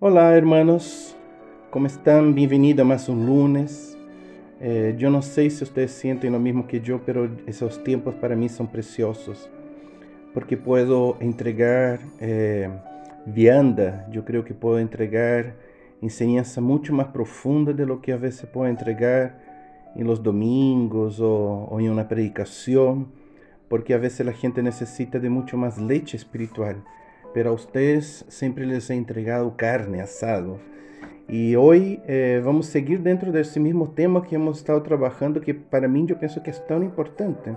Olá, hermanos, como estão? Bem-vindo a mais um lunes. Eh, eu não sei se vocês sentem o mesmo que eu, mas esses tempos para mim são preciosos, porque posso entregar eh, vianda, eu creio que posso entregar enseñanza muito mais profunda de lo que a vezes posso entregar em los domingos ou em uma predicação, porque a vezes a gente necessita de muito mais leite espiritual pero a ustedes siempre les he entregado carne, asado. Y hoy eh, vamos a seguir dentro de ese mismo tema que hemos estado trabajando, que para mí yo pienso que es tan importante.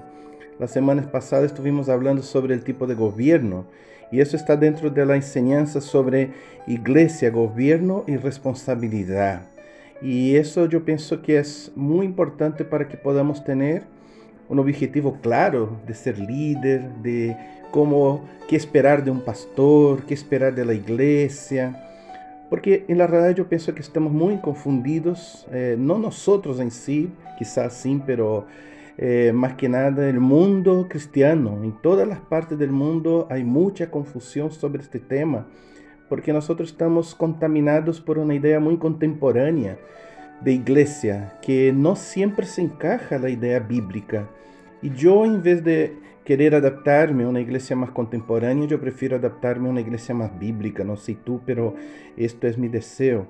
Las semanas pasadas estuvimos hablando sobre el tipo de gobierno y eso está dentro de la enseñanza sobre iglesia, gobierno y responsabilidad. Y eso yo pienso que es muy importante para que podamos tener un objetivo claro de ser líder, de como qué esperar de un pastor, qué esperar de la iglesia. Porque en la realidad yo pienso que estamos muy confundidos, eh, no nosotros en sí, quizás sí, pero eh, más que nada el mundo cristiano. En todas las partes del mundo hay mucha confusión sobre este tema, porque nosotros estamos contaminados por una idea muy contemporánea de iglesia, que no siempre se encaja la idea bíblica. Y yo en vez de querer adaptar-me a uma igreja mais contemporânea, eu prefiro adaptar-me a uma igreja mais bíblica. Não sei tu, pero esto é meu desejo.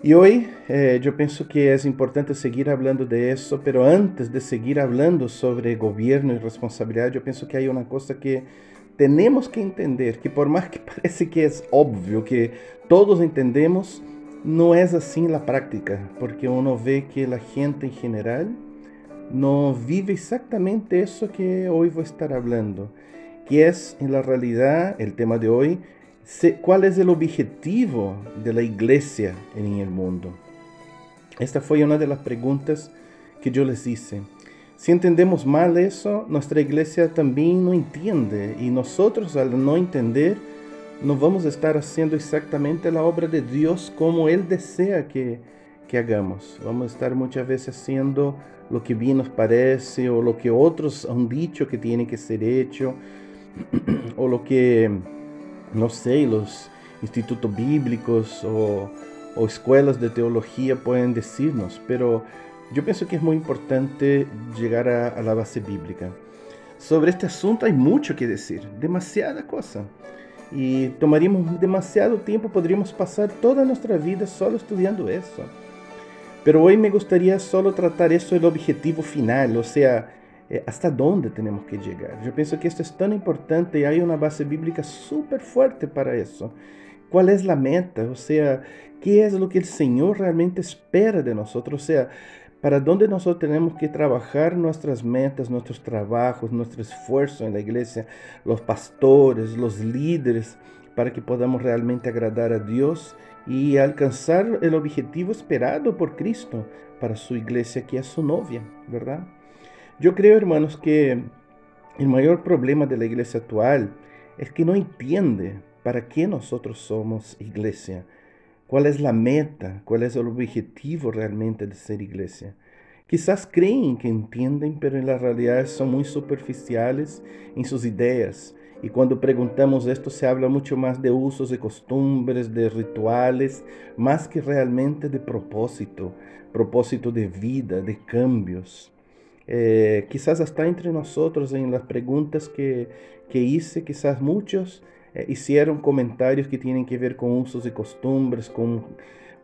E hoje eh, eu penso que é importante seguir falando de isso, pero antes de seguir falando sobre governo e responsabilidade, eu penso que há uma coisa que temos que entender, que por mais que parece que é óbvio, que todos entendemos, não é assim na prática, porque uno vê que a gente em geral no vive exactamente eso que hoy voy a estar hablando, que es en la realidad el tema de hoy, cuál es el objetivo de la iglesia en el mundo. Esta fue una de las preguntas que yo les hice. Si entendemos mal eso, nuestra iglesia también no entiende y nosotros al no entender, no vamos a estar haciendo exactamente la obra de Dios como Él desea que, que hagamos. Vamos a estar muchas veces haciendo lo que bien nos parece o lo que otros han dicho que tiene que ser hecho o lo que, no sé, los institutos bíblicos o, escuelas de teología pueden decirnos, pero yo pienso que es muy importante llegar a, a, la base bíblica. Sobre este asunto hay mucho que decir, demasiada cosa. Y tomaríamos demasiado tiempo, podríamos pasar toda nuestra vida solo estudiando eso. Pero hoy me gustaría solo tratar eso el objetivo final, o sea, eh, hasta dónde tenemos que llegar. Yo pienso que esto es tan importante y hay una base bíblica súper fuerte para eso. ¿Cuál es la meta? O sea, ¿qué es lo que el Señor realmente espera de nosotros? O sea, para dónde nosotros tenemos que trabajar nuestras metas, nuestros trabajos, nuestro esfuerzo en la iglesia, los pastores, los líderes, para que podamos realmente agradar a Dios y alcanzar el objetivo esperado por Cristo para su iglesia, que es su novia, ¿verdad? Yo creo, hermanos, que el mayor problema de la iglesia actual es que no entiende para qué nosotros somos iglesia, cuál es la meta, cuál es el objetivo realmente de ser iglesia. Quizás creen que entienden, pero en la realidad son muy superficiales en sus ideas y cuando preguntamos esto se habla mucho más de usos y costumbres, de rituales, más que realmente de propósito, propósito de vida, de cambios. Eh, quizás hasta entre nosotros en las preguntas que, que hice, quizás muchos eh, hicieron comentarios que tienen que ver con usos y costumbres, con,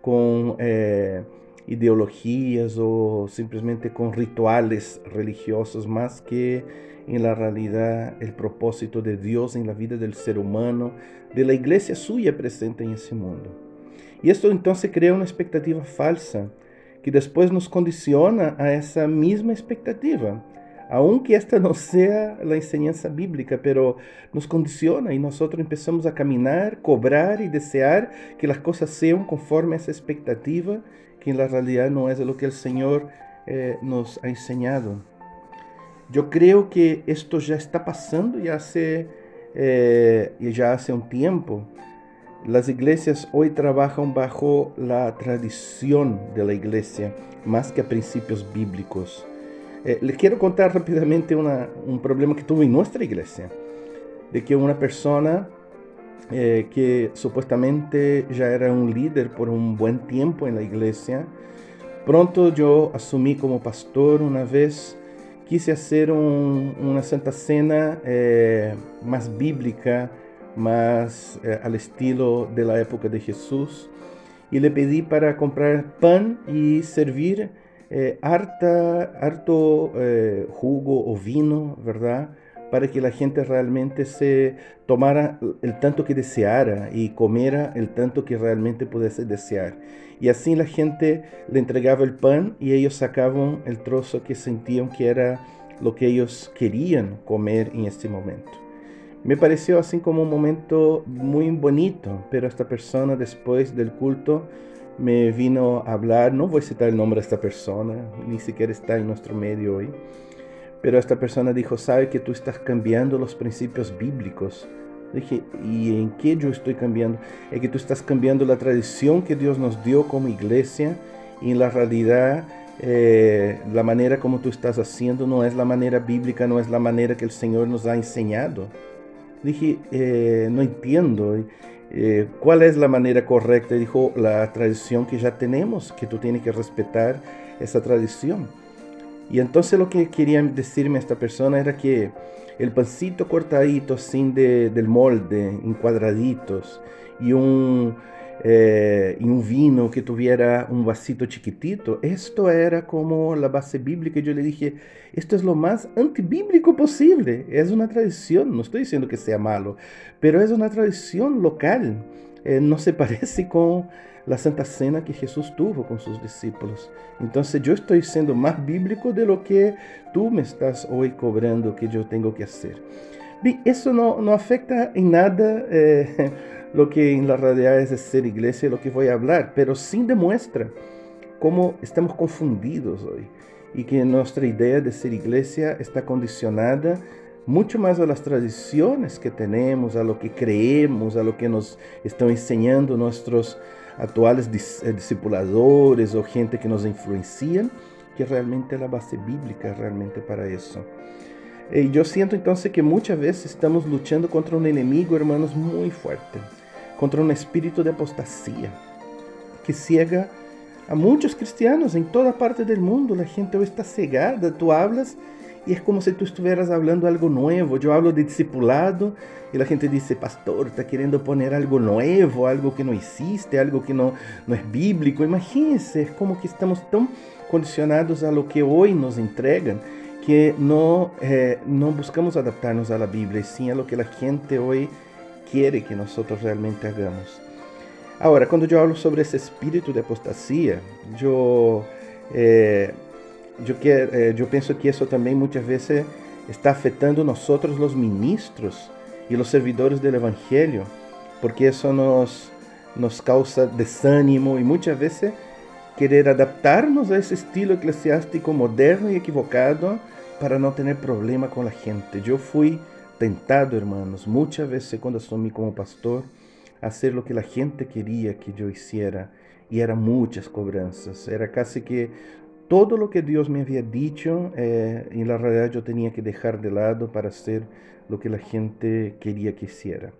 con eh, ideologías o simplemente con rituales religiosos, más que en la realidad el propósito de Dios en la vida del ser humano, de la iglesia suya presente en ese mundo. Y esto entonces crea una expectativa falsa que después nos condiciona a esa misma expectativa, aunque esta no sea la enseñanza bíblica, pero nos condiciona y nosotros empezamos a caminar, cobrar y desear que las cosas sean conforme a esa expectativa, que en la realidad no es lo que el Señor eh, nos ha enseñado. Yo creo que esto ya está pasando ya hace, eh, ya hace un tiempo. Las iglesias hoy trabajan bajo la tradición de la iglesia más que a principios bíblicos. Eh, les quiero contar rápidamente un problema que tuve en nuestra iglesia, de que una persona eh, que supuestamente ya era un líder por un buen tiempo en la iglesia. Pronto yo asumí como pastor una vez, quise hacer una Santa Cena eh, más bíblica, más eh, al estilo de la época de Jesús. Y le pedí para comprar pan y servir harta, harto jugo o vino, ¿verdad? Para que la gente realmente se tomara el tanto que deseara y comiera el tanto que realmente pudiese desear. Y así la gente le entregaba el pan y ellos sacaban el trozo que sentían que era lo que ellos querían comer en este momento. Me pareció así como un momento muy bonito, pero esta persona después del culto me vino a hablar, no voy a citar el nombre de esta persona, ni siquiera está en nuestro medio hoy pero esta persona dijo, sabe que tú estás cambiando los principios bíblicos. Dije, ¿y en qué yo estoy cambiando? Es que tú estás cambiando la tradición que Dios nos dio como iglesia y en la realidad eh, la manera como tú estás haciendo no es la manera bíblica, no es la manera que el Señor nos ha enseñado. Dije, eh, no entiendo. Eh, ¿Cuál es la manera correcta? Dijo, la tradición que ya tenemos, que tú tienes que respetar esa tradición. Y entonces lo que quería decirme esta persona era que el pancito cortadito sin de, del molde, en cuadraditos, y un, eh, y un vino que tuviera un vasito chiquitito, esto era como la base bíblica. Y yo le dije, esto es lo más antibíblico posible. Es una tradición, no estoy diciendo que sea malo, pero es una tradición local. Eh, no se parece con la Santa Cena que Jesús tuvo con sus discípulos. Entonces yo estoy siendo más bíblico de lo que tú me estás hoy cobrando que yo tengo que hacer. Bien, eso no, no afecta en nada eh, lo que en la realidad es de ser iglesia, lo que voy a hablar, pero sí demuestra cómo estamos confundidos hoy y que nuestra idea de ser iglesia está condicionada mucho más a las tradiciones que tenemos, a lo que creemos, a lo que nos están enseñando nuestros actuales eh, discipuladores o gente que nos influencian, que realmente la base bíblica realmente para eso. Y yo siento entonces que muchas veces estamos luchando contra un enemigo, hermanos, muy fuerte, contra un espíritu de apostasía que ciega a muchos cristianos en toda parte del mundo. La gente hoy está cegada. Tú hablas y es como si tú estuvieras hablando algo nuevo. Yo hablo de discipulado y la gente dice, pastor, está queriendo poner algo nuevo, algo que no existe, algo que no, no es bíblico. Imagínense, es como que estamos tan condicionados a lo que hoy nos entregan que no, eh, no buscamos adaptarnos a la Biblia, sino a lo que la gente hoy quiere que nosotros realmente hagamos. Ahora, cuando yo hablo sobre ese espíritu de apostasía, yo... Eh, quiero, eh, yo pienso que eso también muchas veces está afectando a nosotros los ministros y los servidores del Evangelio, porque eso nos, nos causa desánimo y muchas veces querer adaptarnos a ese estilo eclesiástico moderno y equivocado para no tener problema con la gente. Yo fui tentado, hermanos, muchas veces cuando asumí como pastor, a hacer lo que la gente quería que yo hiciera. Y eran muchas cobranzas. Era casi que todo lo que Dios me había dicho, eh, en la realidad yo tenía que dejar de lado para hacer lo que la gente quería que hiciera.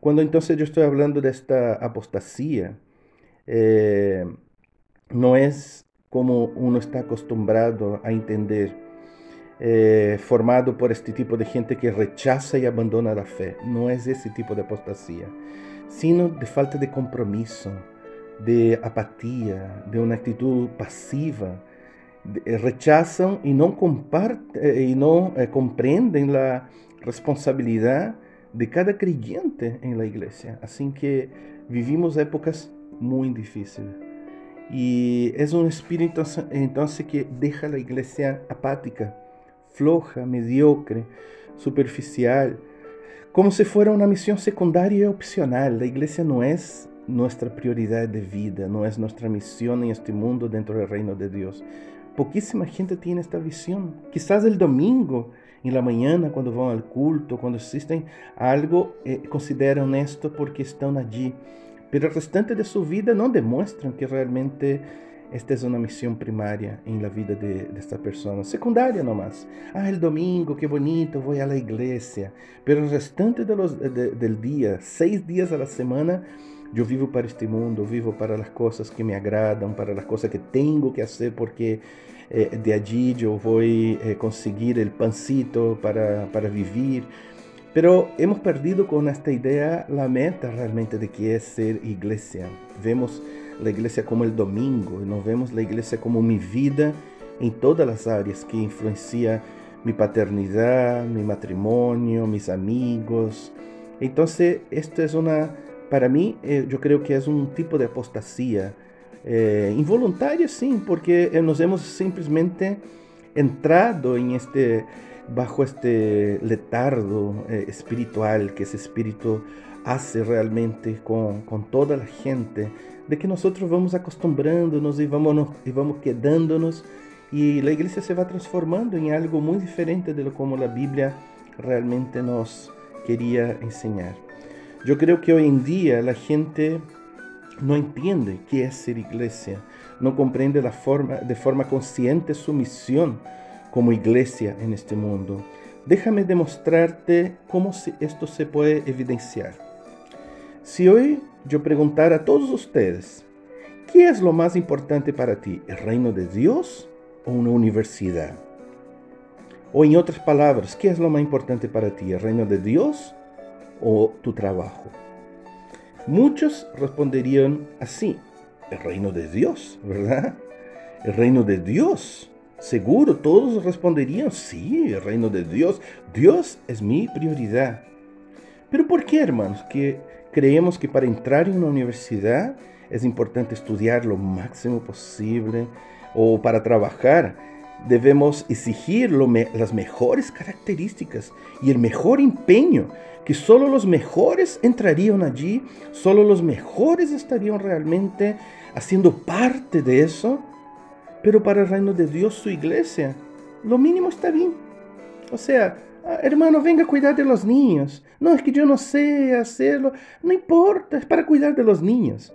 Cuando entonces yo estoy hablando de esta apostasía, eh, no es como uno está acostumbrado a entender, eh, formado por este tipo de gente que rechaza y abandona la fe. No es ese tipo de apostasía, sino de falta de compromiso, de apatía, de una actitud pasiva, rechazan y no, comparten, eh, y no eh, comprenden la responsabilidad de cada creyente en la iglesia. Así que vivimos épocas muy difíciles. Y es un espíritu entonces que deja la iglesia apática, floja, mediocre, superficial, como si fuera una misión secundaria y opcional. La iglesia no es nuestra prioridad de vida, no es nuestra misión en este mundo dentro del reino de Dios. Pouquíssima gente tem esta visão. Quizás el domingo, em la mañana, quando vão ao culto, quando assistem algo, eh, consideram esto porque estão allí. Pero o restante de sua vida não demonstram que realmente esta es una misión primaria en la vida de, de, esta persona, secundaria nomás. Ah, el domingo, qué bonito, voy a la iglesia. Pero restante de los, de, del día, seis días a la semana, yo vivo para este mundo, vivo para las cosas que me agradan, para las cosas que tengo que hacer, porque eh, de allí yo voy a eh, conseguir el pancito para, para vivir. Pero hemos perdido con esta idea la meta realmente de que es ser iglesia. Vemos la iglesia como el domingo, nos vemos la iglesia como mi vida en todas las áreas que influencia mi paternidad, mi matrimonio, mis amigos. Entonces, esto es una, para mí, eh, yo creo que es un tipo de apostasía eh, involuntaria, sí, porque nos hemos simplemente entrado en este, bajo este letardo eh, espiritual que ese espíritu hace realmente con, con toda la gente de que nosotros vamos acostumbrándonos y vamos, y vamos quedándonos y la iglesia se va transformando en algo muy diferente de lo como la Biblia realmente nos quería enseñar. Yo creo que hoy en día la gente no entiende qué es ser iglesia, no comprende de forma consciente su misión como iglesia en este mundo. Déjame demostrarte cómo esto se puede evidenciar. Si hoy yo preguntara a todos ustedes, ¿qué es lo más importante para ti? ¿El reino de Dios o una universidad? O en otras palabras, ¿qué es lo más importante para ti? ¿El reino de Dios o tu trabajo? Muchos responderían así, el reino de Dios, ¿verdad? El reino de Dios. Seguro todos responderían, sí, el reino de Dios. Dios es mi prioridad. Pero ¿por qué, hermanos? Que creemos que para entrar en una universidad es importante estudiar lo máximo posible o para trabajar debemos exigir las mejores características y el mejor empeño, que solo los mejores entrarían allí, solo los mejores estarían realmente haciendo parte de eso. Pero para el reino de Dios, su iglesia, lo mínimo está bien. O sea, Ah, hermano, venga a cuidar de los niños. No, es que yo no sé hacerlo. No importa, es para cuidar de los niños.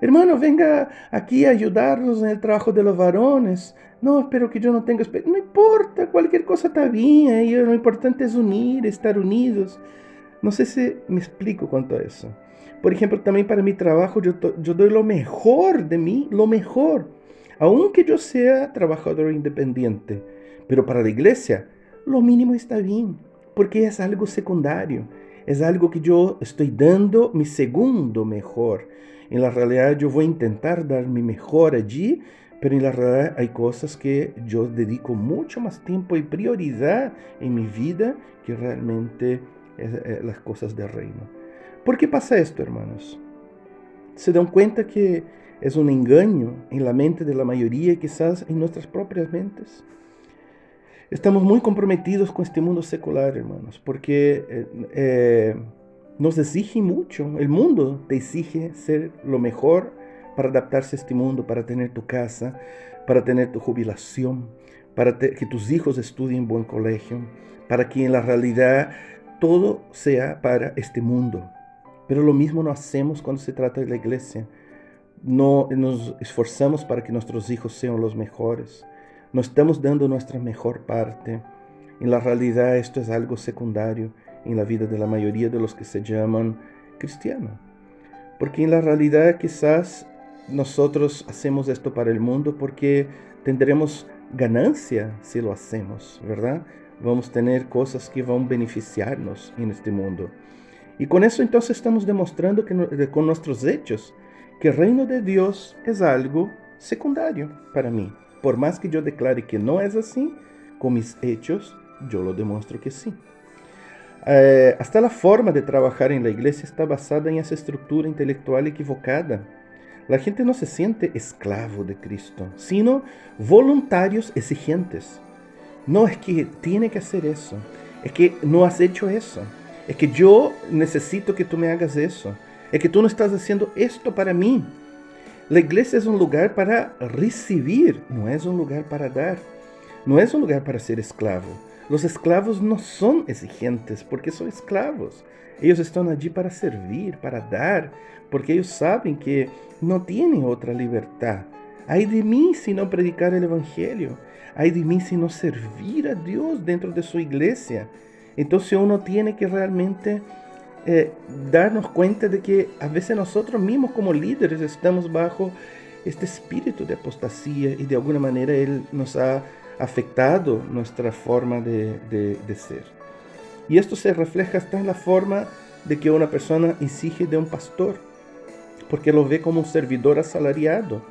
Hermano, venga aquí a ayudarnos en el trabajo de los varones. No, espero que yo no tenga... No importa, cualquier cosa está bien. Lo importante es unir, estar unidos. No sé si me explico cuanto a eso. Por ejemplo, también para mi trabajo yo, yo doy lo mejor de mí, lo mejor. Aunque yo sea trabajador independiente. Pero para la iglesia lo mínimo está bien, porque es algo secundario, es algo que yo estoy dando mi segundo mejor. En la realidad yo voy a intentar dar mi mejor allí, pero en la realidad hay cosas que yo dedico mucho más tiempo y prioridad en mi vida que realmente es, las cosas del reino. ¿Por qué pasa esto, hermanos? ¿Se dan cuenta que es un engaño en la mente de la mayoría quizás en nuestras propias mentes? Estamos muy comprometidos con este mundo secular, hermanos, porque eh, eh, nos exige mucho. El mundo te exige ser lo mejor para adaptarse a este mundo, para tener tu casa, para tener tu jubilación, para que tus hijos estudien en buen colegio, para que en la realidad todo sea para este mundo. Pero lo mismo no hacemos cuando se trata de la iglesia. No nos esforzamos para que nuestros hijos sean los mejores no estamos dando nuestra mejor parte. En la realidad esto es algo secundario en la vida de la mayoría de los que se llaman cristianos. Porque en la realidad quizás nosotros hacemos esto para el mundo porque tendremos ganancia si lo hacemos, ¿verdad? Vamos a tener cosas que van a beneficiarnos en este mundo. Y con eso entonces estamos demostrando que con nuestros hechos que el reino de Dios es algo secundario para mí. Por más que yo declare que no es así, con mis hechos yo lo demuestro que sí. Eh, hasta la forma de trabajar en la iglesia está basada en esa estructura intelectual equivocada. La gente no se siente esclavo de Cristo, sino voluntarios exigentes. No es que tiene que hacer eso, es que no has hecho eso, es que yo necesito que tú me hagas eso, es que tú no estás haciendo esto para mí. La iglesia es un lugar para recibir, no es un lugar para dar. No es un lugar para ser esclavo. Los esclavos no son exigentes porque son esclavos. Ellos están allí para servir, para dar, porque ellos saben que no tienen otra libertad Hay de mí si no predicar el Evangelio. Hay de mí si no servir a Dios dentro de su iglesia. Entonces uno tiene que realmente eh, darnos cuenta de que a veces nosotros mismos como líderes estamos bajo este espíritu de apostasía y de alguna manera Él nos ha afectado nuestra forma de, de ser. Y esto se refleja hasta en la forma de que una persona exige de un pastor, porque lo ve como un servidor asalariado,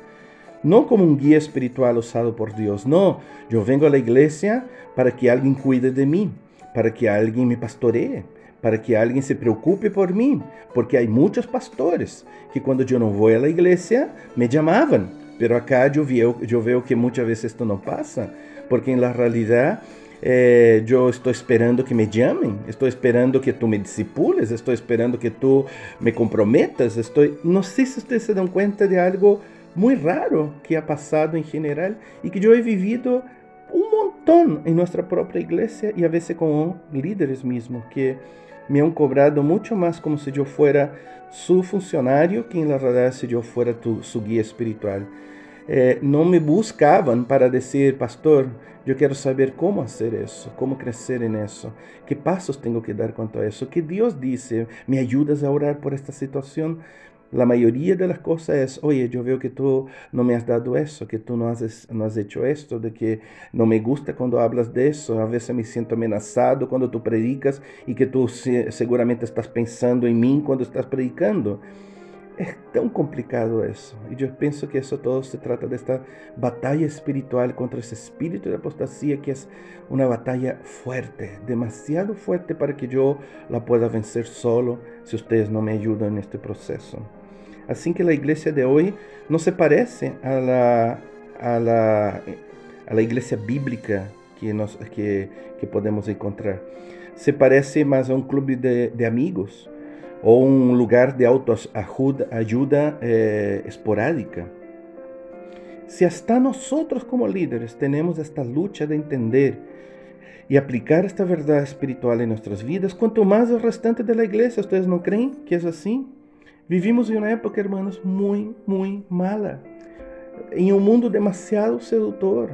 no como un guía espiritual usado por Dios. No, yo vengo a la iglesia para que alguien cuide de mí, para que alguien me pastoree, para que alguien se preocupe por mí, porque hay muchos pastores que cuando yo no voy a la iglesia me llamaban, pero acá yo veo, yo veo que muchas veces esto no pasa, porque en la realidad eh, yo estoy esperando que me llamen, estoy esperando que tú me discipules, estoy esperando que tú me comprometas, estoy, no sé si ustedes se dan cuenta de algo muy raro que ha pasado en general y que yo he vivido un montón en nuestra propia iglesia y a veces con líderes mismos que me han cobrado mucho más como si yo fuera su funcionario que en la realidad si yo fuera tu, su guía espiritual. Eh, no me buscaban para decir, pastor, yo quiero saber cómo hacer eso, cómo crecer en eso, qué pasos tengo que dar cuanto a eso, que Dios dice, me ayudas a orar por esta situación. La mayoría de las cosas es, oye, yo veo que tú no me has dado eso, que tú no has, no has hecho esto, de que no me gusta cuando hablas de eso, a veces me siento amenazado cuando tú predicas y que tú seguramente estás pensando en mí cuando estás predicando. Es tan complicado eso. Y yo pienso que eso todo se trata de esta batalla espiritual contra ese espíritu de apostasía que es una batalla fuerte, demasiado fuerte para que yo la pueda vencer solo si ustedes no me ayudan en este proceso. Así que la iglesia de hoy no se parece a la, a la, a la iglesia bíblica que, nos, que, que, podemos encontrar. Se parece más a un club de, de amigos o un lugar de autoayuda eh, esporádica. Si hasta nosotros como líderes tenemos esta lucha de entender y aplicar esta verdad espiritual en nuestras vidas, cuanto más el restante de la iglesia, ¿ustedes no creen que es así? Vivimos em uma época, hermanos, muito, muito mala. Em um mundo demasiado sedutor.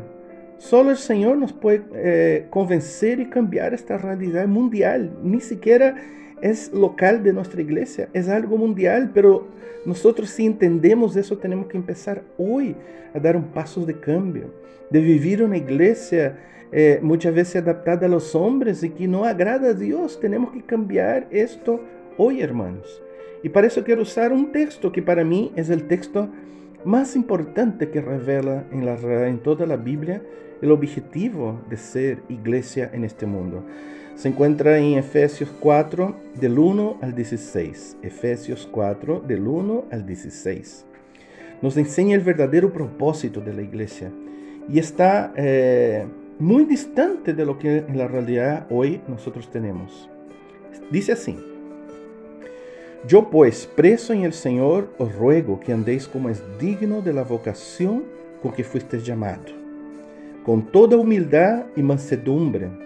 Só o Senhor nos pode eh, convencer e cambiar esta realidade mundial. Nem sequer é local de nossa igreja, é algo mundial, pero nós, se entendemos isso, temos que começar hoje a dar um passo de cambio, de viver uma igreja eh, muitas vezes adaptada a los homens e que não agrada a Deus. Temos que cambiar isto hoje, hermanos. Y para eso quiero usar un texto que para mí es el texto más importante que revela en, la, en toda la Biblia el objetivo de ser iglesia en este mundo. Se encuentra en Efesios 4 del 1 al 16. Efesios 4 del 1 al 16. Nos enseña el verdadero propósito de la iglesia y está eh, muy distante de lo que en la realidad hoy nosotros tenemos. Dice así. Yo pues, preso en el Señor, os ruego que andéis como es digno de la vocación con que fuisteis llamado, con toda humildad y mansedumbre,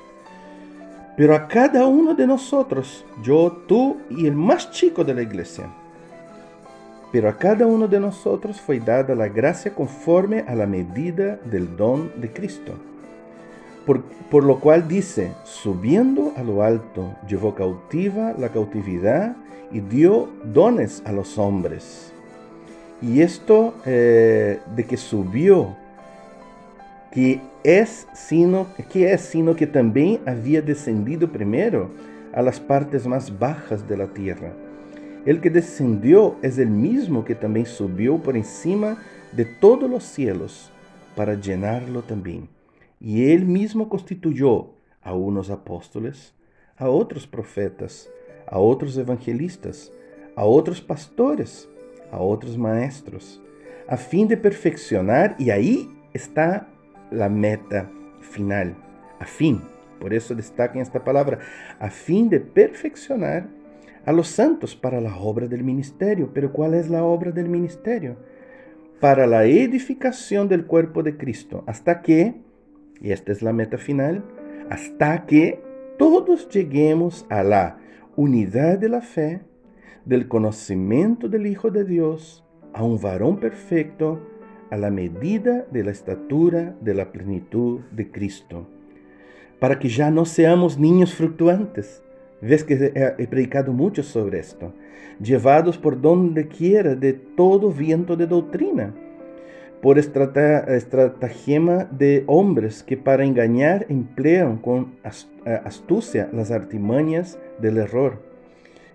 Pero a cada uno de nosotros, yo, tú y el más chico de la iglesia, pero a cada uno de nosotros fue dada la gracia conforme a la medida del don de Cristo. Por, lo cual dice, subiendo a lo alto, llevó cautiva la cautividad y dio dones a los hombres. Y esto eh, de que subió, que es, sino, que es sino que también había descendido primero a las partes más bajas de la tierra. El que descendió es el mismo que también subió por encima de todos los cielos para llenarlo también. Y él mismo constituyó a unos apóstoles, a otros profetas, a otros evangelistas, a otros pastores, a otros maestros, a fin de perfeccionar, y ahí está la meta final, a fin. Por eso destaca esta palabra, a fin de perfeccionar a los santos para la obra del ministerio. Pero ¿cuál es la obra del ministerio? Para la edificación del cuerpo de Cristo, hasta que, y esta es la meta final, hasta que todos lleguemos a la unidad de la fe, del conocimiento del Hijo de Dios, a un varón perfecto, a la medida de la estatura de la plenitud de Cristo, para que ya no seamos niños fluctuantes. Ves que he predicado mucho sobre esto, llevados por donde quiera de todo viento de doctrina, por estratagema de hombres que para engañar emplean con astucia las artimañas del error,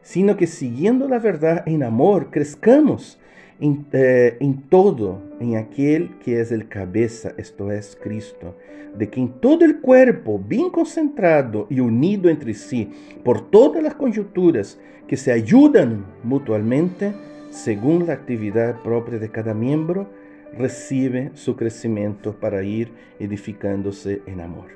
sino que siguiendo la verdad en amor, crezcamos en, eh, en, todo, en aquel que es el cabeza, esto es Cristo, de quien todo el cuerpo, bien concentrado y unido entre sí por todas las conjunturas que se ayudan mutuamente, según la actividad propia de cada miembro, recibe su crecimiento para ir edificándose en amor.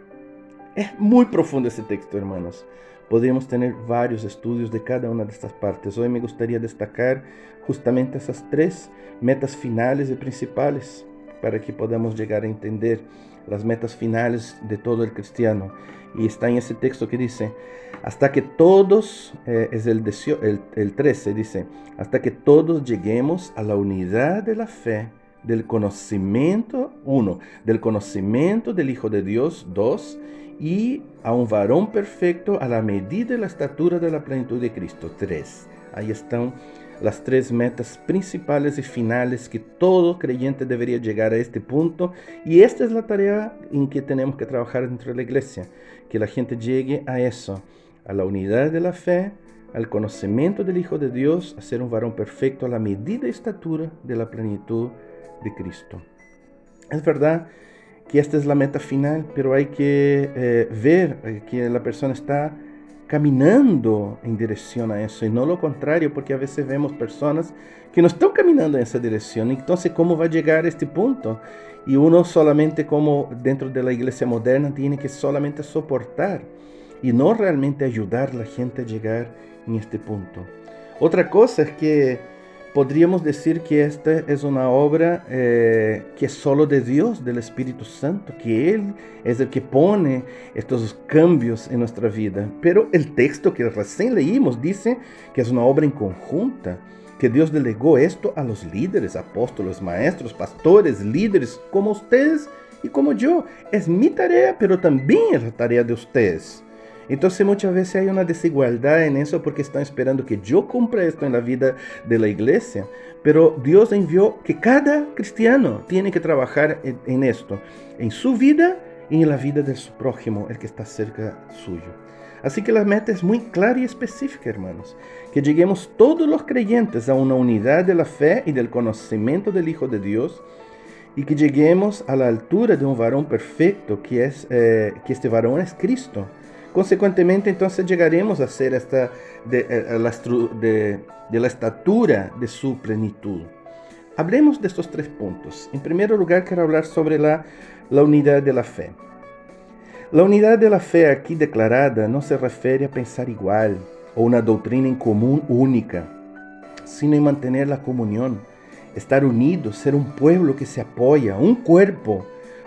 Es muy profundo ese texto, hermanos. Podríamos tener varios estudios de cada una de estas partes. Hoy me gustaría destacar justamente esas tres metas finales y principales para que podamos llegar a entender las metas finales de todo el cristiano. Y está en ese texto que dice, hasta que todos, eh, es el, el, el 13, dice, hasta que todos lleguemos a la unidad de la fe, del conocimiento, uno, del conocimiento del Hijo de Dios, dos, y a un varón perfecto a la medida y la estatura de la plenitud de Cristo. Tres. Ahí están las tres metas principales y finales que todo creyente debería llegar a este punto. Y esta es la tarea en que tenemos que trabajar dentro de la iglesia. Que la gente llegue a eso, a la unidad de la fe, al conocimiento del Hijo de Dios, a ser un varón perfecto a la medida y estatura de la plenitud de Cristo. Es verdad que esta es la meta final, pero hay que eh, ver eh, que la persona está caminando en dirección a eso y no lo contrario, porque a veces vemos personas que no están caminando en esa dirección. Entonces, ¿cómo va a llegar a este punto? Y uno solamente como dentro de la iglesia moderna tiene que solamente soportar y no realmente ayudar a la gente a llegar en este punto. Otra cosa es que podríamos decir que esta es una obra eh, que es solo de Dios, del Espíritu Santo, que Él es el que pone estos cambios en nuestra vida. Pero el texto que recién leímos dice que es una obra en conjunta, que Dios delegó esto a los líderes, apóstoles, maestros, pastores, líderes, como ustedes y como yo. Es mi tarea, pero también es la tarea de ustedes. Entonces muchas veces hay una desigualdad en eso porque están esperando que yo cumpla esto en la vida de la iglesia. Pero Dios envió que cada cristiano tiene que trabajar en, esto, en su vida y en la vida de su prójimo, el que está cerca suyo. Así que la meta es muy clara y específica, hermanos. Que lleguemos todos los creyentes a una unidad de la fe y del conocimiento del Hijo de Dios y que lleguemos a la altura de un varón perfecto, que, es, eh, que este varón es Cristo Consecuentemente, entonces llegaremos a ser esta de, eh, la, de la estatura de su plenitud. Hablemos de estos tres puntos. En primer lugar, quiero hablar sobre la, la unidad de la fe. La unidad de la fe aquí declarada no se refiere a pensar igual o una doctrina en común única, sino en mantener la comunión, estar unidos, ser un pueblo que se apoya, un cuerpo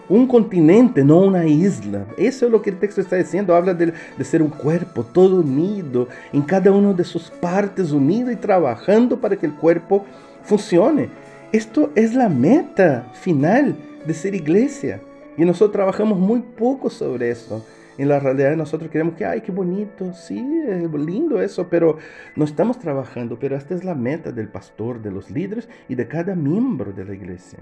un continente, no una isla. Eso es lo que el texto está diciendo. Habla de, ser un cuerpo todo unido, en cada una de sus partes unido y trabajando para que el cuerpo funcione. Esto es la meta final de ser iglesia. Y nosotros trabajamos muy poco sobre eso. En la realidad nosotros queremos que, ay, qué bonito, sí, lindo eso, pero no estamos trabajando. Pero esta es la meta del pastor, de los líderes y de cada miembro de la iglesia.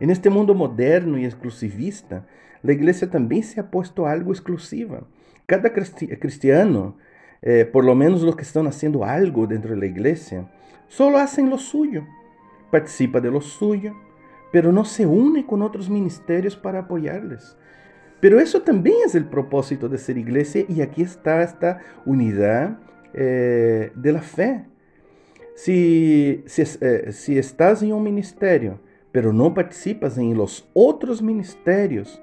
En este mundo moderno y exclusivista, la iglesia también se ha puesto algo exclusiva. Cada cristiano, eh, por lo menos los que están haciendo algo dentro de la iglesia, solo hacen lo suyo, participa de lo suyo, pero no se une con otros ministerios para apoyarles. Pero eso también es el propósito de ser iglesia y aquí está esta unidad eh, de la fe. Si, si, eh, si estás en un ministerio, pero no participas en los otros ministerios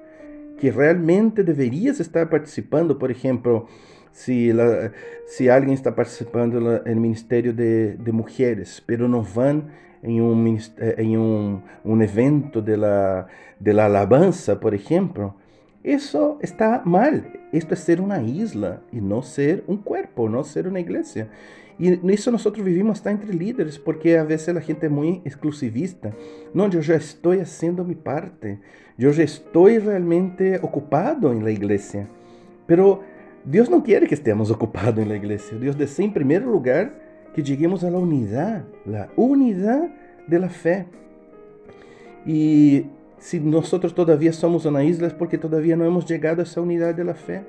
que realmente deberías estar participando, por ejemplo, si, alguien está participando en el ministerio de, mujeres, pero no van en un, un evento de la alabanza, por ejemplo, eso está mal. Esto es ser una isla y no ser un cuerpo, no ser una iglesia. Y eso nosotros vivimos entre líderes, porque a veces la gente es muy exclusivista. No, yo ya estoy haciendo mi parte. Yo ya estoy realmente ocupado en la iglesia. Pero Dios no quiere que estemos ocupados en la iglesia. Dios desea en primer lugar que lleguemos a la unidad, la unidad de la fe. Y si nosotros todavía somos una isla es porque todavía no hemos llegado a esa unidad de la fe.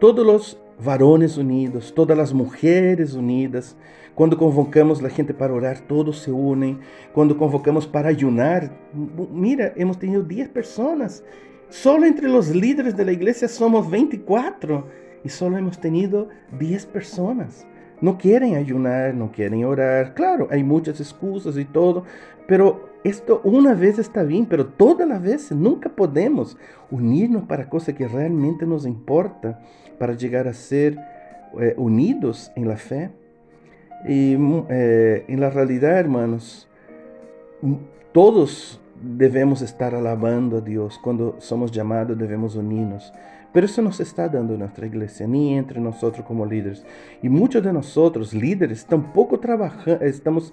Todos los varones unidos, todas las mujeres unidas, cuando convocamos la gente para orar, todos se unen. Cuando convocamos para ayunar, mira, hemos tenido 10 personas. Solo entre los líderes de la iglesia somos 24 y solo hemos tenido 10 personas. No quieren ayunar, no quieren orar. Claro, hay muchas excusas y todo, pero esto una vez está bien, pero todas las veces nunca podemos unirnos para cosas que realmente nos importa, para llegar a ser eh, unidos en la fe. Y mm, eh, en la realidad, hermanos, mm, todos debemos estar alabando a Dios. Cuando somos llamados debemos unirnos. Pero eso no se está dando en nuestra iglesia, ni entre nosotros como líderes. Y muchos de nosotros, líderes, tampoco trabaja, estamos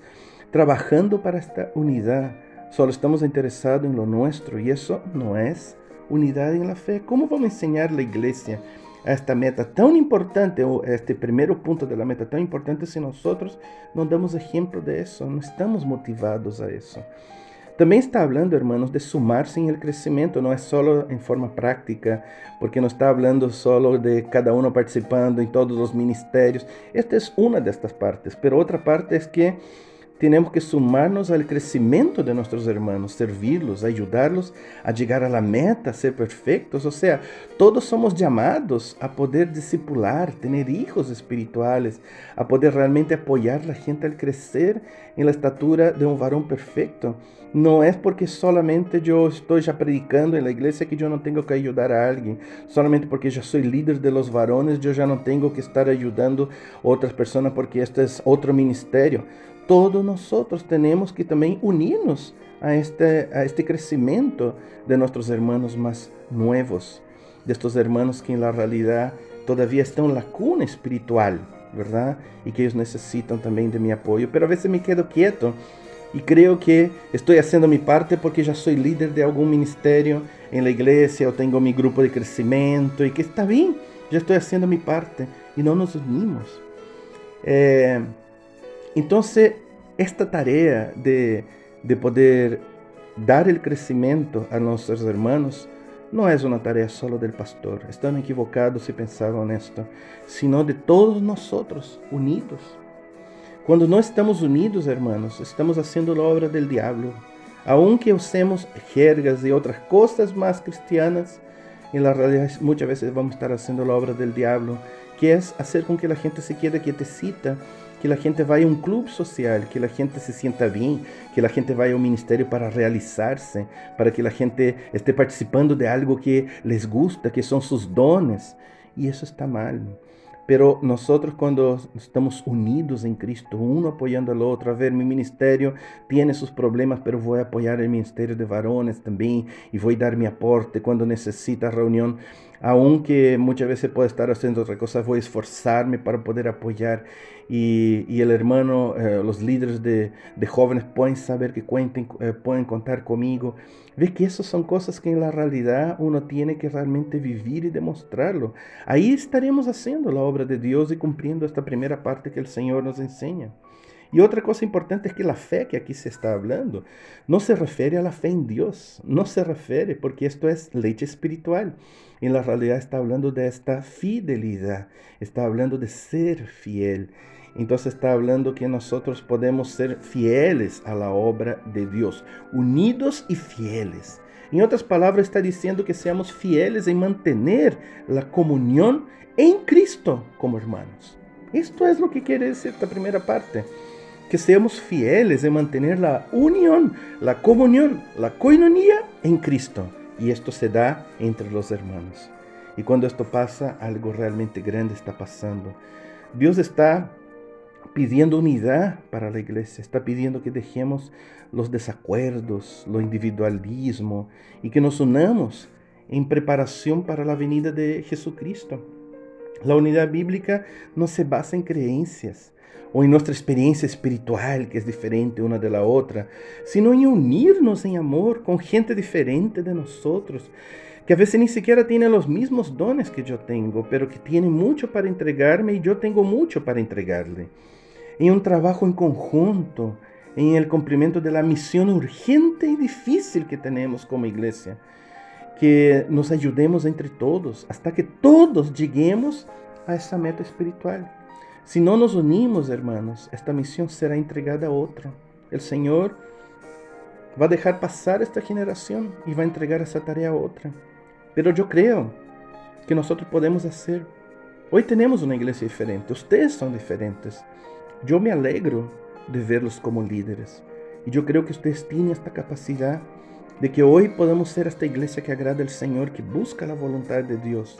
trabajando para esta unidad. Solo estamos interesados en lo nuestro y eso no es unidad en la fe. ¿Cómo vamos a enseñar la iglesia a esta meta tan importante, o a este primer punto de la meta tan importante, si nosotros no damos ejemplo de eso, no estamos motivados a eso? También está hablando, hermanos, de sumarse en el crecimiento, no es solo en forma práctica, porque no está hablando solo de cada uno participando en todos los ministerios. Esta es una de estas partes, pero otra parte es que tenemos que sumarnos al crecimiento de nuestros hermanos, servirlos, ayudarlos a llegar a la meta, ser perfectos. O sea, todos somos llamados a poder discipular, tener hijos espirituales, a poder realmente apoyar a gente al crecer en la estatura de un varón perfecto. No es porque solamente yo estoy ya predicando en la que yo no tengo que ayudar a alguien. Solamente porque yo soy líder de los varones, yo ya no tengo que estar ayudando a personas porque este es otro ministerio todos nosotros tenemos que también unirnos a este, a este crecimiento de nuestros hermanos más nuevos, de estos hermanos que en la realidad todavía están en la cuna espiritual, ¿verdad? Y que ellos necesitan también de mi apoyo. Pero a veces me quedo quieto y creo que estoy haciendo mi parte porque ya soy líder de algún ministerio en la iglesia o tengo mi grupo de crecimiento y que está bien, ya estoy haciendo mi parte y no nos unimos. Eh, entonces, esta tarea de, de poder dar el crecimiento a nuestros hermanos no es una tarea solo del pastor. Están equivocados si pensaban esto, sino de todos nosotros unidos. Cuando no estamos unidos, hermanos, estamos haciendo la obra del diablo. Aunque usemos jergas y otras cosas más cristianas, en la realidad muchas veces vamos a estar haciendo la obra del diablo, que es hacer con que la gente se quede quietecita que la gente vaya a un club social, que la gente se sienta bien, que la gente vaya a un ministerio para realizarse, para que la gente esté participando de algo que les gusta, que son sus dones. Y eso está mal. Pero nosotros cuando estamos unidos en Cristo, uno apoyando al otro, a ver, mi ministerio tiene sus problemas, pero voy a apoyar el ministerio de varones también y voy a dar mi aporte cuando necesita reunión aunque muchas veces puede estar haciendo otra cosa, voy a esforzarme para poder apoyar y, el hermano, eh, los líderes de, jóvenes pueden saber que cuenten, eh, pueden contar conmigo. Ve que esas son cosas que en la realidad uno tiene que realmente vivir y demostrarlo. Ahí estaremos haciendo la obra de Dios y cumpliendo esta primera parte que el Señor nos enseña. Y otra cosa importante es que la fe que aquí se está hablando no se refiere a la fe en Dios, no se refiere porque esto es leche espiritual. En la realidad está hablando de esta fidelidad, está hablando de ser fiel. Entonces está hablando que nosotros podemos ser fieles a la obra de Dios, unidos y fieles. En otras palabras, está diciendo que seamos fieles en mantener la comunión en Cristo como hermanos. Esto es lo que quiere decir esta primera parte que seamos fieles en mantener la unión, la comunión, la coinonía en Cristo. Y esto se da entre los hermanos. Y cuando esto pasa, algo realmente grande está pasando. Dios está pidiendo unidad para la iglesia, está pidiendo que dejemos los desacuerdos, lo individualismo y que nos unamos en preparación para la venida de Jesucristo. La unidad bíblica no se basa en creencias o en nuestra experiencia espiritual, que es diferente una de la otra, sino en unirnos en amor con gente diferente de nosotros, que a veces ni siquiera tiene los mismos dones que yo tengo, pero que tiene mucho para entregarme y yo tengo mucho para entregarle. En un trabajo en conjunto, en el cumplimiento de la misión urgente y difícil que tenemos como iglesia que nos ayudemos entre todos hasta que todos lleguemos a esa meta espiritual. Si no nos unimos, hermanos, esta misión será entregada a otro. El Señor va a dejar pasar esta generación y va a entregar esa tarea a otra. Pero yo creo que nosotros podemos hacer. Hoy tenemos una iglesia diferente, ustedes son diferentes. Yo me alegro de verlos como líderes. Y yo creo que ustedes tienen esta capacidad de que hoy podamos ser esta iglesia que agrada al Señor, que busca la voluntad de Dios.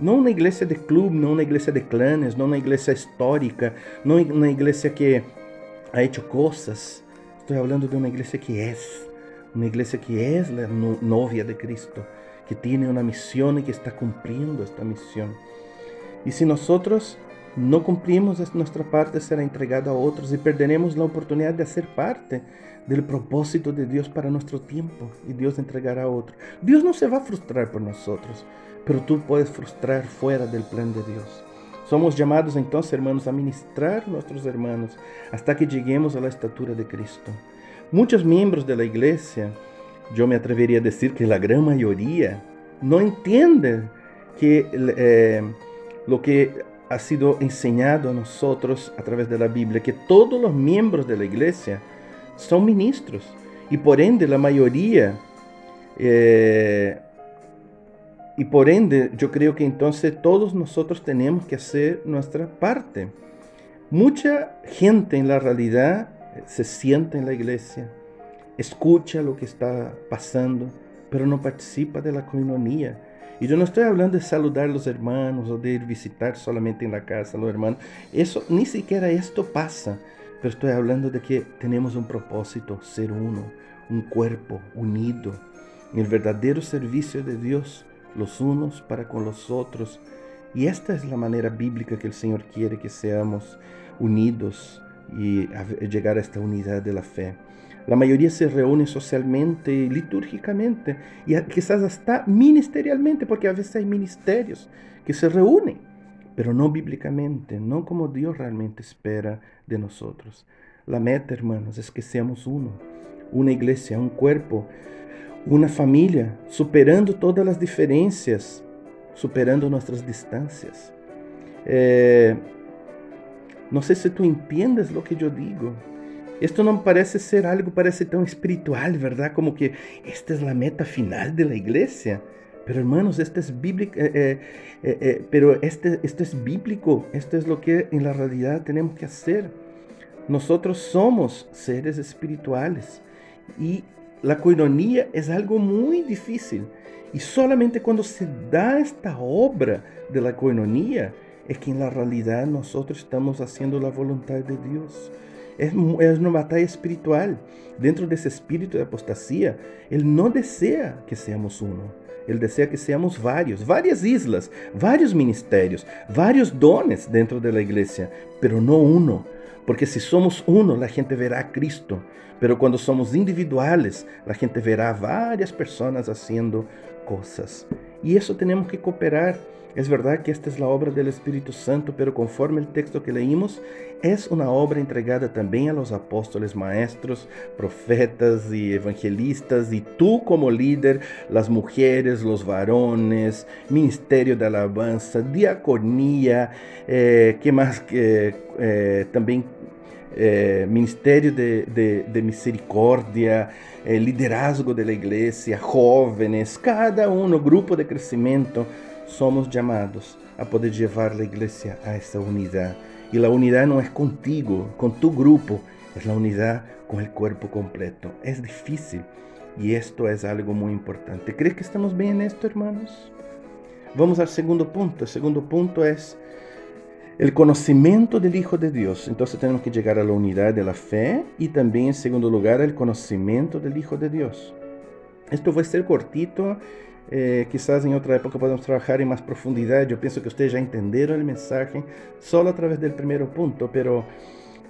No una iglesia de club, no una iglesia de clanes, no una iglesia histórica, no una iglesia que ha hecho cosas. Estoy hablando de una iglesia que es, una iglesia que es la novia de Cristo, que tiene una misión y que está cumpliendo esta misión. Y si nosotros no cumplimos nuestra parte, será entregada a otros y perderemos la oportunidad de hacer parte del propósito de Dios para nuestro tiempo y Dios entregará a otro. Dios no se va a frustrar por nosotros, pero tú puedes frustrar fuera del plan de Dios. Somos llamados entonces, hermanos, a ministrar a nuestros hermanos hasta que lleguemos a la estatura de Cristo. Muchos miembros de la iglesia, yo me atrevería a decir que la gran mayoría, no entienden que eh, lo que ha sido enseñado a nosotros a través de la Biblia, que todos los miembros de la iglesia son ministros y por ende la mayoría, eh, y por ende yo creo que entonces todos nosotros tenemos que hacer nuestra parte. Mucha gente en la realidad se sienta en la iglesia, escucha lo que está pasando, pero no participa de la coinonía y yo no estoy hablando de saludar a los hermanos o de ir visitar solamente en la casa a los hermanos. Eso, ni siquiera esto pasa. Pero estoy hablando de que tenemos un propósito, ser uno, un cuerpo unido en el verdadero servicio de Dios, los unos para con los otros. Y esta es la manera bíblica que el Señor quiere que seamos unidos y llegar a esta unidad de la fe. La mayoría se reúne socialmente, litúrgicamente y quizás hasta ministerialmente, porque a veces hay ministerios que se reúnen, pero no bíblicamente, no como Dios realmente espera de nosotros. La meta, hermanos, es que seamos uno, una iglesia, un cuerpo, una familia, superando todas las diferencias, superando nuestras distancias. Eh, no sé si tú entiendes lo que yo digo. Esto no parece ser algo, parece tan espiritual, ¿verdad? Como que esta es la meta final de la iglesia. Pero hermanos, esto es bíblico, eh, eh, eh, pero este, esto es bíblico, esto es lo que en la realidad tenemos que hacer. Nosotros somos seres espirituales y la coinonía es algo muy difícil. Y solamente cuando se da esta obra de la coinonía es que en la realidad nosotros estamos haciendo la voluntad de Dios. Es, una batalla espiritual. Dentro de ese espíritu de apostasía, Él no desea que seamos uno. Él desea que seamos varios, varias islas, varios ministerios, varios dones dentro de la iglesia, pero no uno. Porque si somos uno, la gente verá a Cristo. Pero cuando somos individuales, la gente verá varias personas haciendo cosas. Y eso tenemos que cooperar. Es verdad que esta es la obra del Espíritu Santo, pero conforme el texto que leímos, es una obra entregada también a los apóstoles, maestros, profetas y evangelistas, y tú como líder, las mujeres, los varones, ministerio de alabanza, diaconía, eh, ¿qué más? que eh, también eh, ministerio de, de, de misericordia, eh, liderazgo de la iglesia, jóvenes, cada uno, grupo de crecimiento somos llamados a poder llevar la iglesia a esa unidad. Y la unidad no es contigo, con tu grupo, es la unidad con el cuerpo completo. Es difícil y esto es algo muy importante. ¿Crees que estamos bien en esto, hermanos? Vamos al segundo punto. El segundo punto es el conocimiento del Hijo de Dios. Entonces tenemos que llegar a la unidad de la fe y también en segundo lugar el conocimiento del Hijo de Dios. Esto va a ser cortito, eh, quizás en otra época podemos trabajar en más profundidad. Yo pienso que ustedes ya entendieron el mensaje solo a través del primer punto, pero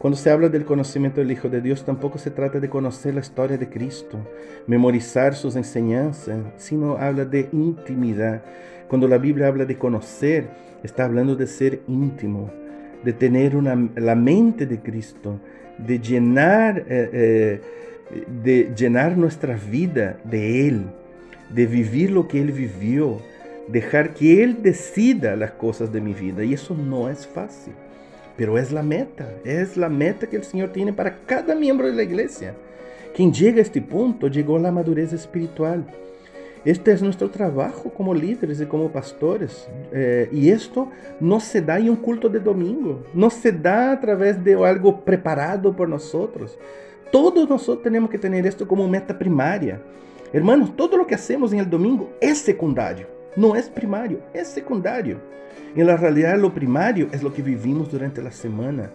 cuando se habla del conocimiento del Hijo de Dios, tampoco se trata de conocer la historia de Cristo, memorizar sus enseñanzas, sino habla de intimidad. Cuando la Biblia habla de conocer, está hablando de ser íntimo, de tener la mente de Cristo, de llenar, eh, eh, de llenar nuestra vida de Él, de vivir lo que Él vivió, dejar que Él decida las cosas de mi vida. Y eso no es fácil, pero es la meta, es la meta que el Señor tiene para cada miembro de la iglesia. Quien llega a este punto llegó a la madurez espiritual. Este es nuestro trabajo como líderes y como pastores. Eh, y esto no se da en un culto de domingo, no se da a través de algo preparado por nosotros. Todos nosotros tenemos que tener esto como meta primaria. Hermanos, todo lo que hacemos en el domingo es secundario, no es primario, es secundario. En la realidad lo primario es lo que vivimos durante la semana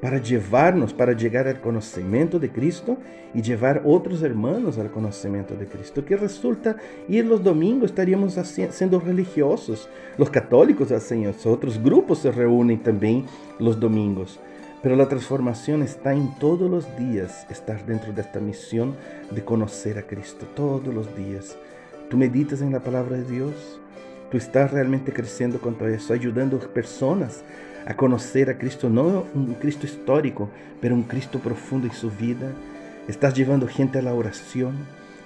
para llevarnos, para llegar al conocimiento de Cristo y llevar otros hermanos al conocimiento de Cristo. Que resulta ir los domingos estaríamos siendo religiosos. Los católicos hacen eso, otros grupos se reúnen también los domingos. Pero la transformación está en todos los días, estar dentro de esta misión de conocer a Cristo, todos los días. Tú meditas en la palabra de Dios, tú estás realmente creciendo con todo eso, ayudando a personas a conocer a Cristo, no un Cristo histórico, pero un Cristo profundo en su vida. Estás llevando gente a la oración,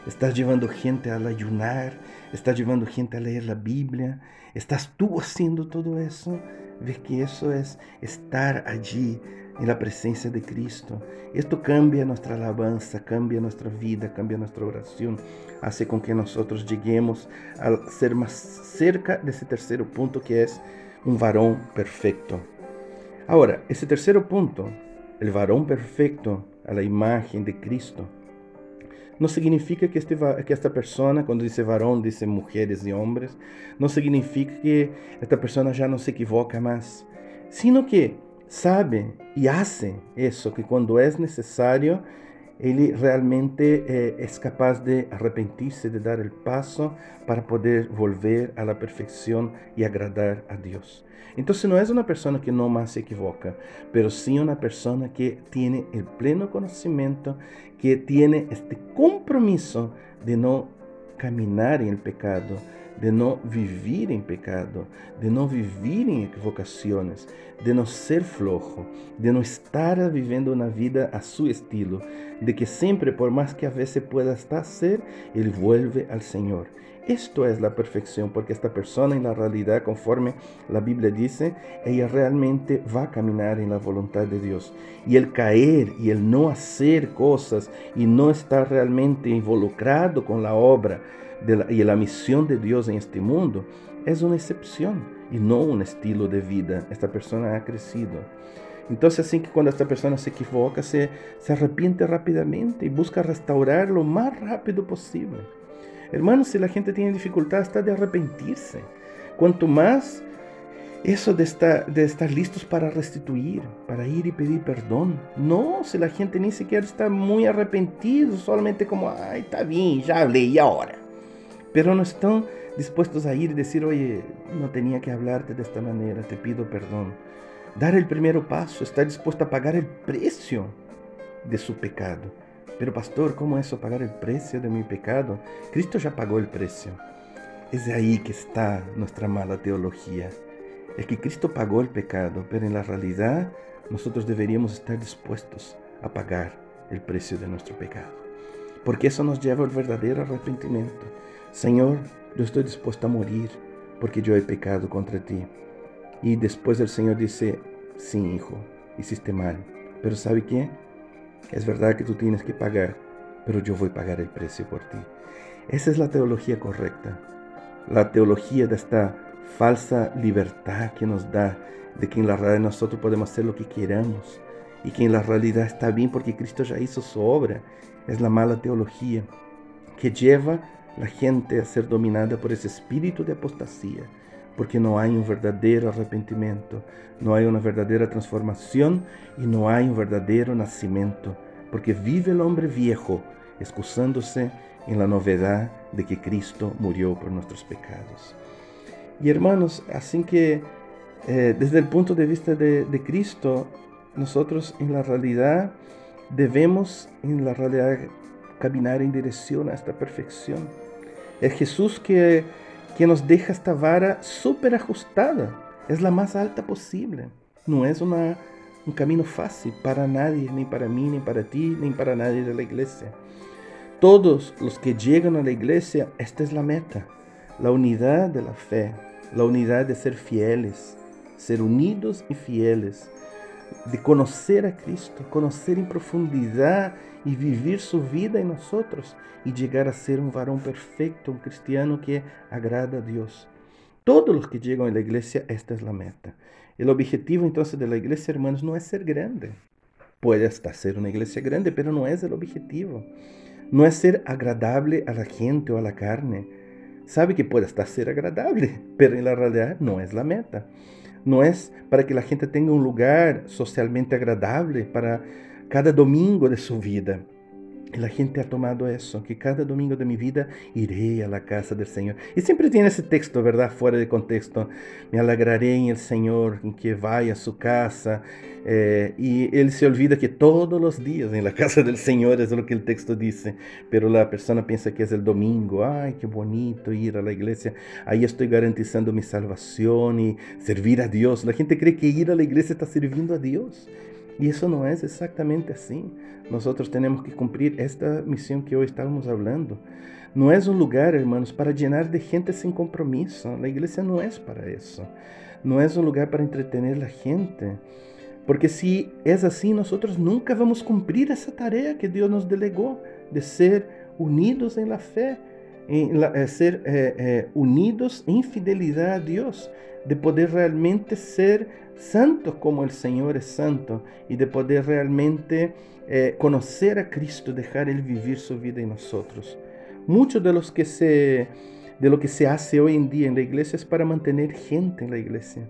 estás llevando gente a ayunar, estás llevando gente a leer la Biblia, estás tú haciendo todo eso. Ves que eso es estar allí en la presencia de Cristo. Esto cambia nuestra alabanza, cambia nuestra vida, cambia nuestra oración, hace con que nosotros lleguemos a ser más cerca de ese tercer punto que es un varón perfecto. Ahora, ese tercer punto, el varón perfecto a la imagen de Cristo, no significa que, este, que esta persona, cuando dice varón, dice mujeres y hombres, no significa que esta persona ya no se equivoca más, sino que sabe y hace eso, que cuando es necesario, él realmente eh, es capaz de arrepentirse, de dar el paso para poder volver a la perfección y agradar a Dios. Entonces no es una persona que no más se equivoca, pero sí una persona que tiene el pleno conocimiento, que tiene este compromiso de no caminar en el pecado, de no vivir en pecado, de no vivir en equivocaciones, de no ser flojo, de no estar viviendo una vida a su estilo, de que siempre, por más que a veces pueda estar ser, Él vuelve al Señor. Esto es la perfección, porque esta persona en la realidad, conforme la Biblia dice, ella realmente va a caminar en la voluntad de Dios. Y el caer y el no hacer cosas y no estar realmente involucrado con la obra la, y la misión de Dios en este mundo es una excepción y no un estilo de vida. Esta persona ha crecido. Entonces, así que cuando esta persona se equivoca, se, se arrepiente rápidamente y busca restaurar lo más rápido posible. Hermanos, si la gente tiene dificultad hasta de arrepentirse, cuanto más eso de estar, de estar listos para restituir, para ir y pedir perdón. No, si la gente ni siquiera está muy arrepentido, solamente como, ay, está bien, ya hablé y ahora. Pero no están dispuestos a ir y decir, oye, no tenía que hablarte de esta manera, te pido perdón. Dar el primer paso, estar dispuesto a pagar el precio de su pecado. Pero pastor, ¿cómo eso pagar el precio de mi pecado? Cristo ya pagó el precio. Es ahí que está nuestra mala teología. Es que Cristo pagó el pecado, pero en la realidad nosotros deberíamos estar dispuestos a pagar el precio de nuestro pecado. Porque eso nos lleva al verdadero arrepentimiento. Señor, yo estoy dispuesto a morir porque yo he pecado contra ti. Y después el Señor dice, sí, hijo, hiciste mal. Pero ¿sabe qué? Es verdad que tú tienes que pagar, pero yo voy a pagar el precio por ti. Esa es la teología correcta. La teología de esta falsa libertad que nos da, de que en la realidad nosotros podemos hacer lo que queramos y que en la realidad está bien porque Cristo ya hizo su obra. Es la mala teología que lleva la gente a ser dominada por ese espíritu de apostasía, porque no hay un verdadero arrepentimiento, no hay una verdadera transformación y no hay un verdadero nacimiento, porque vive el hombre viejo, excusándose en la novedad de que Cristo murió por nuestros pecados. Y hermanos, así que eh, desde el punto de vista de, de Cristo, nosotros en la realidad debemos en la realidad caminar en dirección a esta perfección. Es Jesús que, que nos deja esta vara súper ajustada. Es la más alta posible. No es un camino fácil para nadie, ni para mí, ni para ti, ni para nadie de la iglesia. Todos los que llegan a la iglesia, esta es la meta. La unidad de la fe, la unidad de ser fieles, ser unidos y fieles, de conocer a Cristo, conocer en profundidad y vivir su vida en nosotros y llegar a ser un varón perfecto, un cristiano que agrada a Dios. Todos los que llegan a la iglesia, esta es la meta. El objetivo entonces de la iglesia, hermanos, no es ser grande. Puede hasta ser una iglesia grande, pero no es el objetivo. No es ser agradable a la gente o a la carne. Sabe que puede hasta ser agradable, pero en la realidad no es la meta. No es para que la gente tenga un lugar socialmente agradable para cada domingo de su vida. La gente ha tomado eso, que cada domingo de mi vida iré a la casa del Señor. Y siempre tiene ese texto, ¿verdad? Fuera de contexto. Me alegraré en el Señor, en que vaya a su casa. Eh, y él se olvida que todos los días en la casa del Señor es lo que el texto dice. Pero la persona piensa que es el domingo. Ay, qué bonito ir a la iglesia. Ahí estoy garantizando mi salvación y servir a Dios. La gente cree que ir a la iglesia está sirviendo a Dios. Y eso no es exactamente así. Nosotros tenemos que cumplir esta misión que hoy estábamos hablando. No es un lugar, hermanos, para llenar de gente sin compromiso. La iglesia no es para eso. No es un lugar para entretener a gente. Porque si es así, nosotros nunca vamos a cumplir esa tarea que Dios nos delegó de ser unidos en la fe, eh, ser eh, eh, unidos en fidelidad a Dios, de poder realmente ser santos como el Señor es santo y de poder realmente eh, conocer a Cristo, dejar Él vivir su vida en nosotros. Mucho de, los que se, de lo que se hace hoy en día en la iglesia es para mantener gente en la iglesia.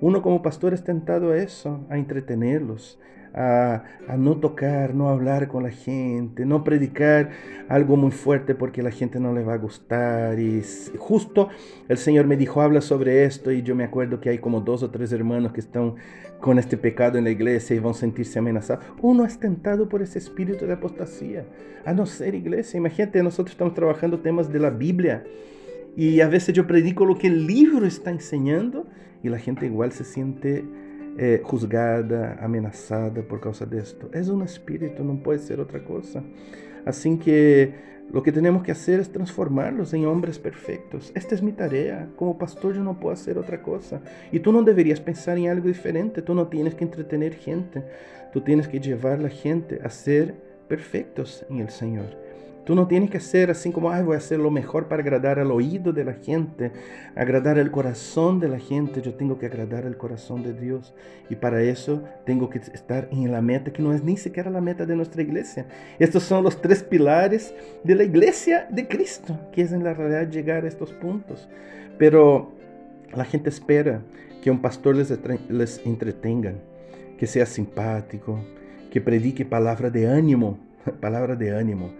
Uno como pastor es tentado a eso, a entretenerlos, a, no tocar, no hablar con la gente, no predicar algo muy fuerte porque la gente no le va a gustar. Y justo el Señor me dijo, habla sobre esto y yo me acuerdo que hay como dos o tres hermanos que están con este pecado en la iglesia y van a sentirse amenazados. Uno es tentado por ese espíritu de apostasía, a no ser iglesia. Imagínate, nosotros estamos trabajando temas de la Biblia y a veces yo predico lo que el libro está enseñando y la gente igual se siente eh, juzgada, amenazada por causa de esto. Es un espíritu, no puede ser otra cosa. Así que lo que tenemos que hacer es transformarlos en hombres perfectos. Esta es mi tarea. Como pastor yo no puedo hacer otra cosa. Y tú no deberías pensar en algo diferente. Tú no tienes que entretener gente. Tú tienes que llevar a la gente a ser perfectos en el Señor. Tú no tienes que hacer así como, ay, voy a hacer lo mejor para agradar al oído de la gente, agradar el corazón de la gente. Yo tengo que agradar el corazón de Dios. Y para eso tengo que estar en la meta que no es ni siquiera la meta de nuestra iglesia. Estos son los tres pilares de la iglesia de Cristo, que es en la realidad llegar a estos puntos. Pero la gente espera que un pastor les, les entretenga, que sea simpático, que predique palabra de ánimo, palabra de ánimo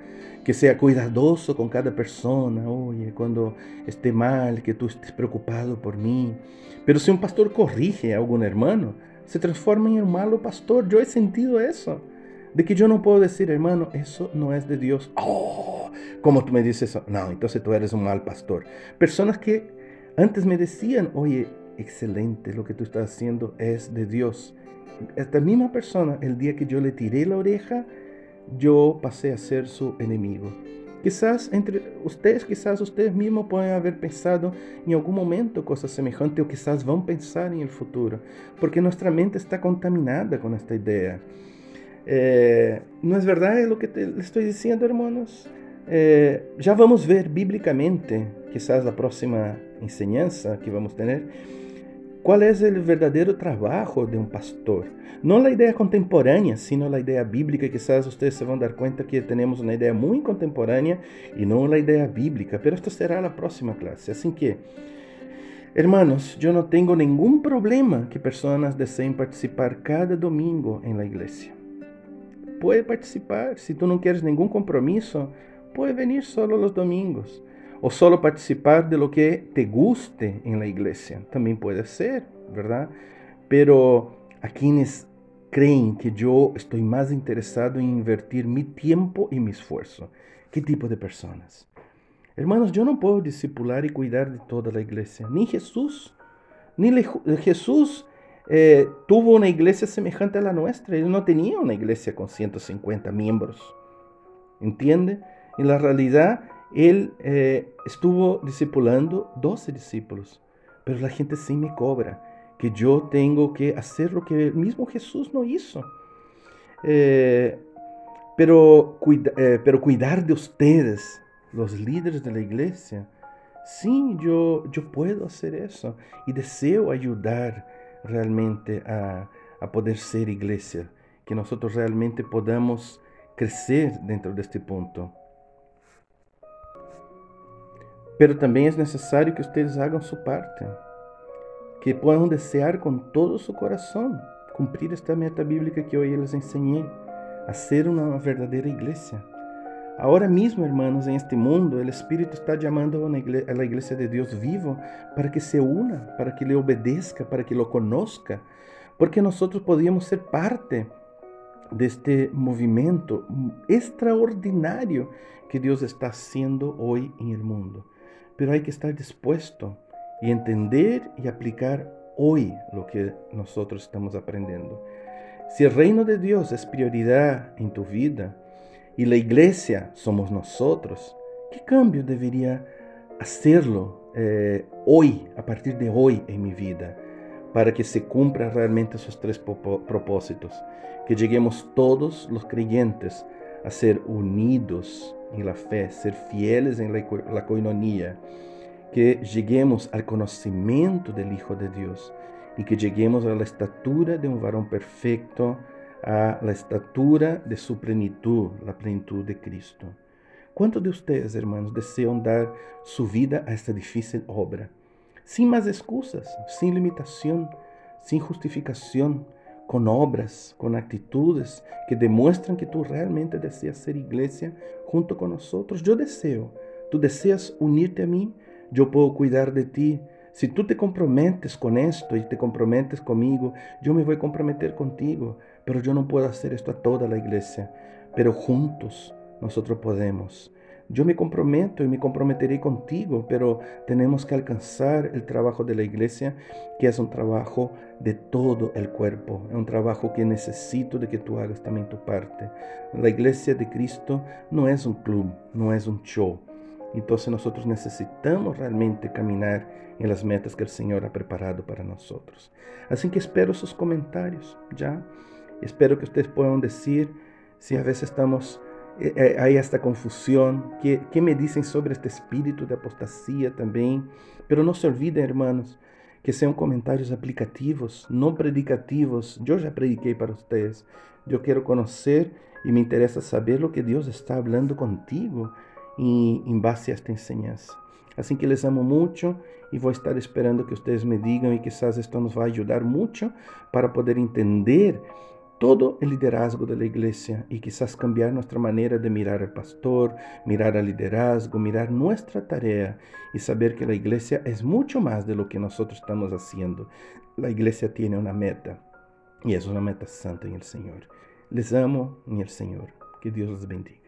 que sea cuidadoso con cada persona, oye, cuando esté mal, que tú estés preocupado por mí. Pero si un pastor corrige a algún hermano, se transforma en un malo pastor. Yo he sentido eso. De que yo no puedo decir, hermano, eso no es de Dios. Oh, ¿cómo tú me dices eso? No, entonces tú eres un mal pastor. Personas que antes me decían, oye, excelente, lo que tú estás haciendo es de Dios. Esta misma persona, el día que yo le tiré la oreja, yo pasé a ser su enemigo. Quizás entre ustedes, quizás ustedes mismos pueden haber pensado en algún momento cosas semejantes o quizás van a pensar en el futuro, porque nuestra mente está contaminada con esta idea. Eh, ¿No es verdad lo que te estoy diciendo, hermanos? Eh, ya vamos a ver bíblicamente, quizás la próxima enseñanza que vamos a tener, ¿Cuál es el verdadero trabajo de un pastor? No la idea contemporánea, sino la idea bíblica. Quizás ustedes se a dar cuenta que tenemos una idea muy contemporánea y no la idea bíblica, pero esto será la próxima clase. Así que, hermanos, yo no tengo ningún problema que personas deseen participar cada domingo en la iglesia. Puede participar, si tú no quieres ningún compromiso, puede venir solo los domingos o solo participar de lo que te guste en la iglesia. También puede ser, ¿verdad? Pero a quienes creen que yo estoy más interesado en invertir mi tiempo y mi esfuerzo. ¿Qué tipo de personas? Hermanos, yo no puedo discipular y cuidar de toda la iglesia. Ni Jesús. Ni Jesús eh, tuvo una iglesia semejante a la nuestra. Él no tenía una iglesia con 150 miembros. ¿Entiende? En la realidad, él eh, estuvo discipulando 12 discípulos, pero la gente sí me cobra que yo tengo que hacer lo que el mismo Jesús no hizo. Eh, pero, eh, pero cuidar de ustedes, los líderes de la iglesia, sí, yo, yo puedo hacer eso y deseo ayudar realmente a poder ser iglesia, que nosotros realmente podamos crecer dentro de este punto. Pero também é necessário que ustedes hagan su parte, que puedan desear con todo su corazón cumplir esta meta bíblica que hoy les enseñé, ser una verdadera iglesia. Ahora mismo, hermanos, en este mundo, el Espíritu está llamando a iglesia de Dios vivo para que se una, para que le obedezca, para que lo conozca, porque nosotros podíamos ser parte de este movimiento extraordinario que Dios está haciendo hoy en el mundo pero hay que estar dispuesto y entender y aplicar hoy lo que nosotros estamos aprendiendo. Si el reino de Dios es prioridad en tu vida y la iglesia somos nosotros, ¿qué cambio debería hacerlo eh, hoy, a partir de hoy en mi vida, para que se cumplan realmente esos tres propósitos? Que lleguemos todos los creyentes a ser unidos en la fe, ser fieles en la, la que lleguemos al conocimiento del Hijo de Dios y que lleguemos a la estatura de un varón perfecto, a la estatura de su plenitud, la plenitud de Cristo. ¿Cuántos de ustedes, hermanos, desean dar su vida a esta difícil obra? Sin más excusas, sin limitación, sin justificación, con obras, con actitudes que demuestran que tú realmente deseas ser iglesia junto con nosotros. Yo deseo, tú deseas unirte a mí, yo puedo cuidar de ti. Si tú te comprometes con esto y te comprometes conmigo, yo me voy a comprometer contigo, pero yo no puedo hacer esto a toda la iglesia, pero juntos nosotros podemos. Yo me comprometo y me comprometeré contigo, pero tenemos que alcanzar el trabajo de la iglesia, que es un trabajo de todo el cuerpo, es un trabajo que necesito de que tú hagas también tu parte. La iglesia de Cristo no es un club, no es un show. Entonces nosotros necesitamos realmente caminar en las metas que el Señor ha preparado para nosotros. Así que espero sus comentarios, ¿ya? Espero que ustedes puedan decir si a veces estamos hay esta confusión. ¿Qué, ¿Qué me dicen sobre este espíritu de apostasía también? Pero no se olviden, hermanos, que sean comentarios aplicativos, no predicativos. Yo ya prediqué para ustedes. Yo quiero conocer y me interesa saber lo que Dios está hablando contigo en base a esta enseñanza. Así que les amo mucho y voy a estar esperando que ustedes me digan y quizás esto nos va a ayudar mucho para poder entender todo el liderazgo de la iglesia y quizás cambiar nuestra manera de mirar al pastor, mirar al liderazgo, mirar nuestra tarea y saber que la iglesia es mucho más de lo que nosotros estamos haciendo. La iglesia tiene una meta y es una meta santa en el Señor. Les amo en el Señor. Que Dios los bendiga.